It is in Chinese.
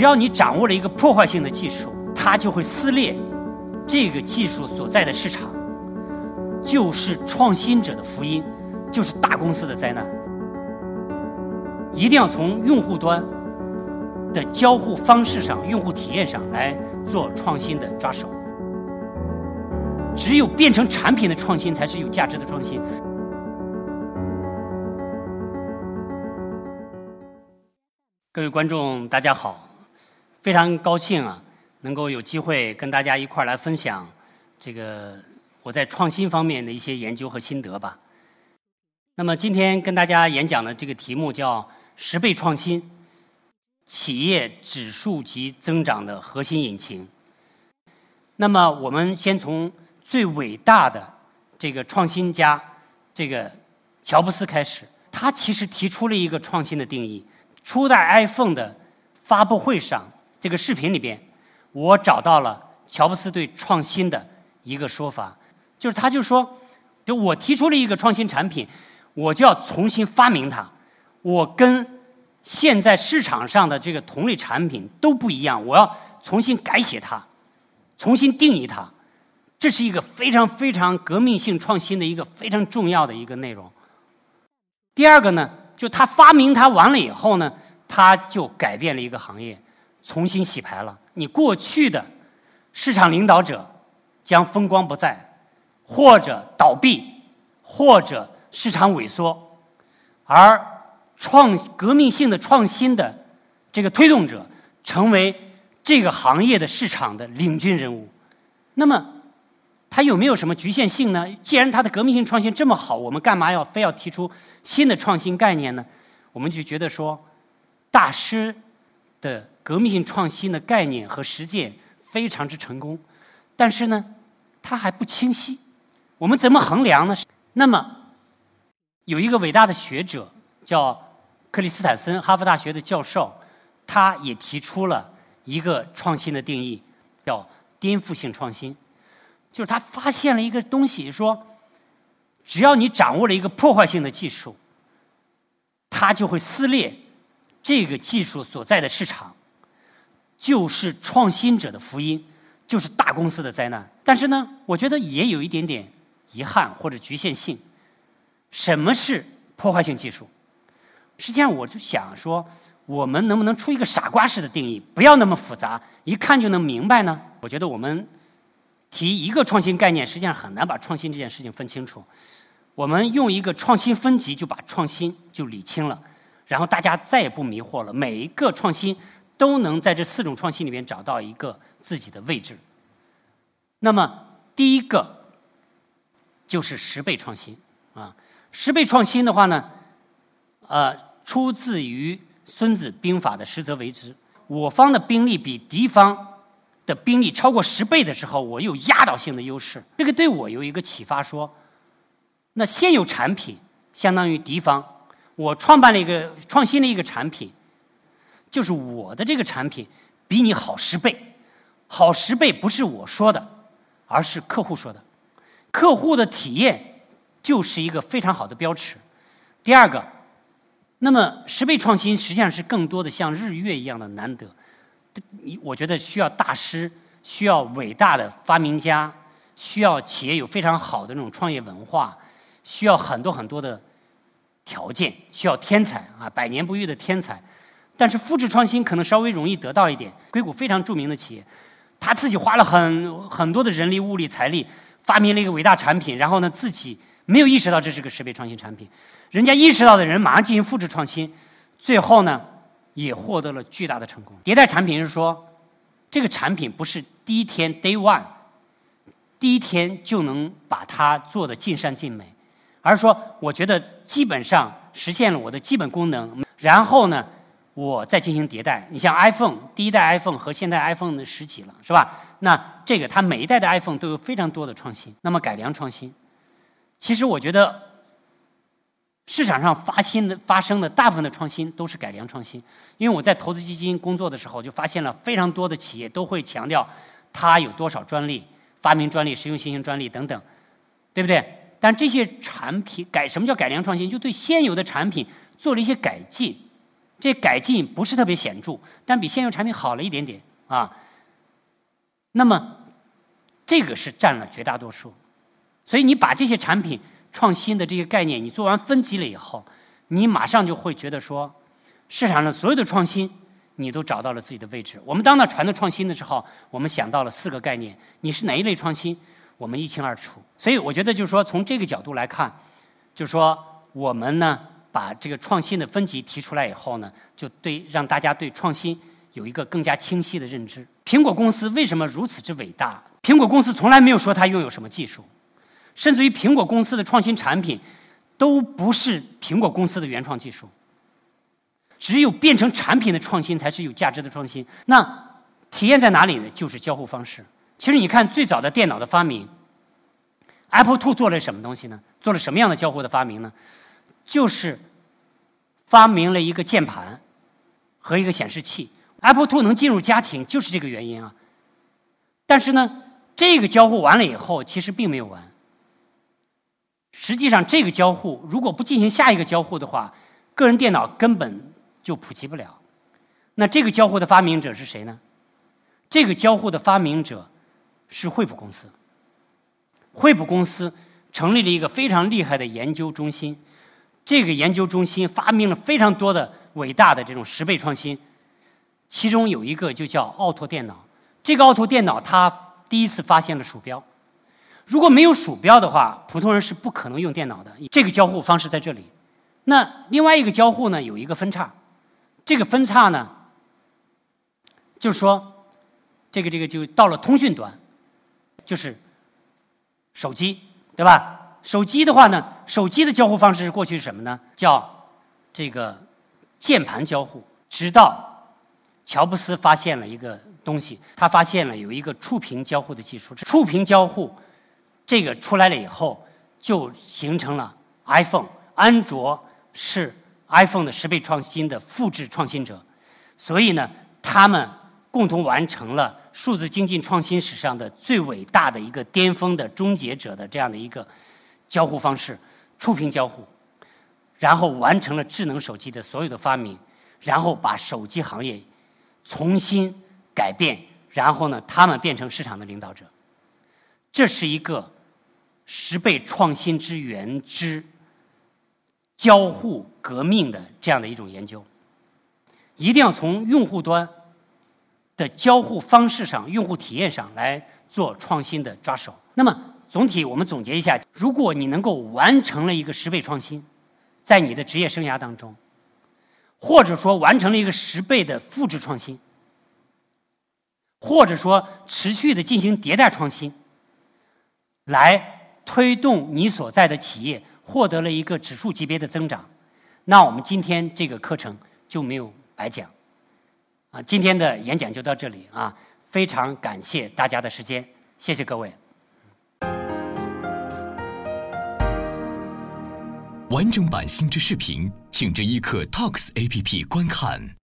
只要你掌握了一个破坏性的技术，它就会撕裂这个技术所在的市场，就是创新者的福音，就是大公司的灾难。一定要从用户端的交互方式上、用户体验上来做创新的抓手。只有变成产品的创新，才是有价值的创新。各位观众，大家好，非常高兴啊，能够有机会跟大家一块儿来分享这个我在创新方面的一些研究和心得吧。那么今天跟大家演讲的这个题目叫“十倍创新：企业指数级增长的核心引擎”。那么我们先从最伟大的这个创新家，这个乔布斯开始，他其实提出了一个创新的定义。初代 iPhone 的发布会上，这个视频里边，我找到了乔布斯对创新的一个说法，就是他就说，就我提出了一个创新产品，我就要重新发明它，我跟现在市场上的这个同类产品都不一样，我要重新改写它，重新定义它，这是一个非常非常革命性创新的一个非常重要的一个内容。第二个呢？就他发明它完了以后呢，他就改变了一个行业，重新洗牌了。你过去的市场领导者将风光不再，或者倒闭，或者市场萎缩，而创革命性的创新的这个推动者，成为这个行业的市场的领军人物。那么。它有没有什么局限性呢？既然它的革命性创新这么好，我们干嘛要非要提出新的创新概念呢？我们就觉得说，大师的革命性创新的概念和实践非常之成功，但是呢，它还不清晰。我们怎么衡量呢？那么，有一个伟大的学者叫克里斯坦森，哈佛大学的教授，他也提出了一个创新的定义，叫颠覆性创新。就是他发现了一个东西，说，只要你掌握了一个破坏性的技术，它就会撕裂这个技术所在的市场，就是创新者的福音，就是大公司的灾难。但是呢，我觉得也有一点点遗憾或者局限性。什么是破坏性技术？实际上，我就想说，我们能不能出一个傻瓜式的定义，不要那么复杂，一看就能明白呢？我觉得我们。提一个创新概念，实际上很难把创新这件事情分清楚。我们用一个创新分级，就把创新就理清了，然后大家再也不迷惑了。每一个创新都能在这四种创新里面找到一个自己的位置。那么第一个就是十倍创新啊，十倍创新的话呢，呃，出自于《孙子兵法》的“实则为之”。我方的兵力比敌方。的兵力超过十倍的时候，我有压倒性的优势。这个对我有一个启发，说，那现有产品相当于敌方，我创办了一个创新的一个产品，就是我的这个产品比你好十倍，好十倍不是我说的，而是客户说的，客户的体验就是一个非常好的标尺。第二个，那么十倍创新实际上是更多的像日月一样的难得。你我觉得需要大师，需要伟大的发明家，需要企业有非常好的那种创业文化，需要很多很多的条件，需要天才啊，百年不遇的天才。但是复制创新可能稍微容易得到一点。硅谷非常著名的企业，他自己花了很很多的人力、物力、财力，发明了一个伟大产品，然后呢自己没有意识到这是个十倍创新产品，人家意识到的人马上进行复制创新，最后呢。也获得了巨大的成功。迭代产品是说，这个产品不是第一天 day one，第一天就能把它做的尽善尽美，而是说，我觉得基本上实现了我的基本功能，然后呢，我再进行迭代。你像 iPhone 第一代 iPhone 和现在 iPhone 的十几了，是吧？那这个它每一代的 iPhone 都有非常多的创新。那么改良创新，其实我觉得。市场上发新的发生的大部分的创新都是改良创新，因为我在投资基金工作的时候就发现了非常多的企业都会强调它有多少专利、发明专利、实用新型专利等等，对不对？但这些产品改什么叫改良创新？就对现有的产品做了一些改进，这改进不是特别显著，但比现有产品好了一点点啊。那么这个是占了绝大多数，所以你把这些产品创新的这些概念，你做完分级了以后，你马上就会觉得说，市场上所有的创新，你都找到了自己的位置。我们当那传的创新的时候，我们想到了四个概念，你是哪一类创新，我们一清二楚。所以我觉得就是说，从这个角度来看，就是说我们呢。把这个创新的分级提出来以后呢，就对让大家对创新有一个更加清晰的认知。苹果公司为什么如此之伟大？苹果公司从来没有说它拥有什么技术，甚至于苹果公司的创新产品都不是苹果公司的原创技术。只有变成产品的创新才是有价值的创新。那体验在哪里呢？就是交互方式。其实你看最早的电脑的发明，Apple Two 做了什么东西呢？做了什么样的交互的发明呢？就是发明了一个键盘和一个显示器，Apple Two 能进入家庭就是这个原因啊。但是呢，这个交互完了以后，其实并没有完。实际上，这个交互如果不进行下一个交互的话，个人电脑根本就普及不了。那这个交互的发明者是谁呢？这个交互的发明者是惠普公司。惠普公司成立了一个非常厉害的研究中心。这个研究中心发明了非常多的伟大的这种十倍创新，其中有一个就叫奥拓电脑。这个奥拓电脑它第一次发现了鼠标，如果没有鼠标的话，普通人是不可能用电脑的。这个交互方式在这里。那另外一个交互呢，有一个分叉，这个分叉呢，就是说，这个这个就到了通讯端，就是手机，对吧？手机的话呢，手机的交互方式是过去是什么呢？叫这个键盘交互。直到乔布斯发现了一个东西，他发现了有一个触屏交互的技术。触屏交互这个出来了以后，就形成了 iPhone。安卓是 iPhone 的十倍创新的复制创新者，所以呢，他们共同完成了数字经济创新史上的最伟大的一个巅峰的终结者的这样的一个。交互方式，触屏交互，然后完成了智能手机的所有的发明，然后把手机行业重新改变，然后呢，他们变成市场的领导者。这是一个十倍创新之源之交互革命的这样的一种研究，一定要从用户端的交互方式上、用户体验上来做创新的抓手。那么。总体我们总结一下：如果你能够完成了一个十倍创新，在你的职业生涯当中，或者说完成了一个十倍的复制创新，或者说持续的进行迭代创新，来推动你所在的企业获得了一个指数级别的增长，那我们今天这个课程就没有白讲。啊，今天的演讲就到这里啊，非常感谢大家的时间，谢谢各位。完整版新知视频，请至一课 Talks APP 观看。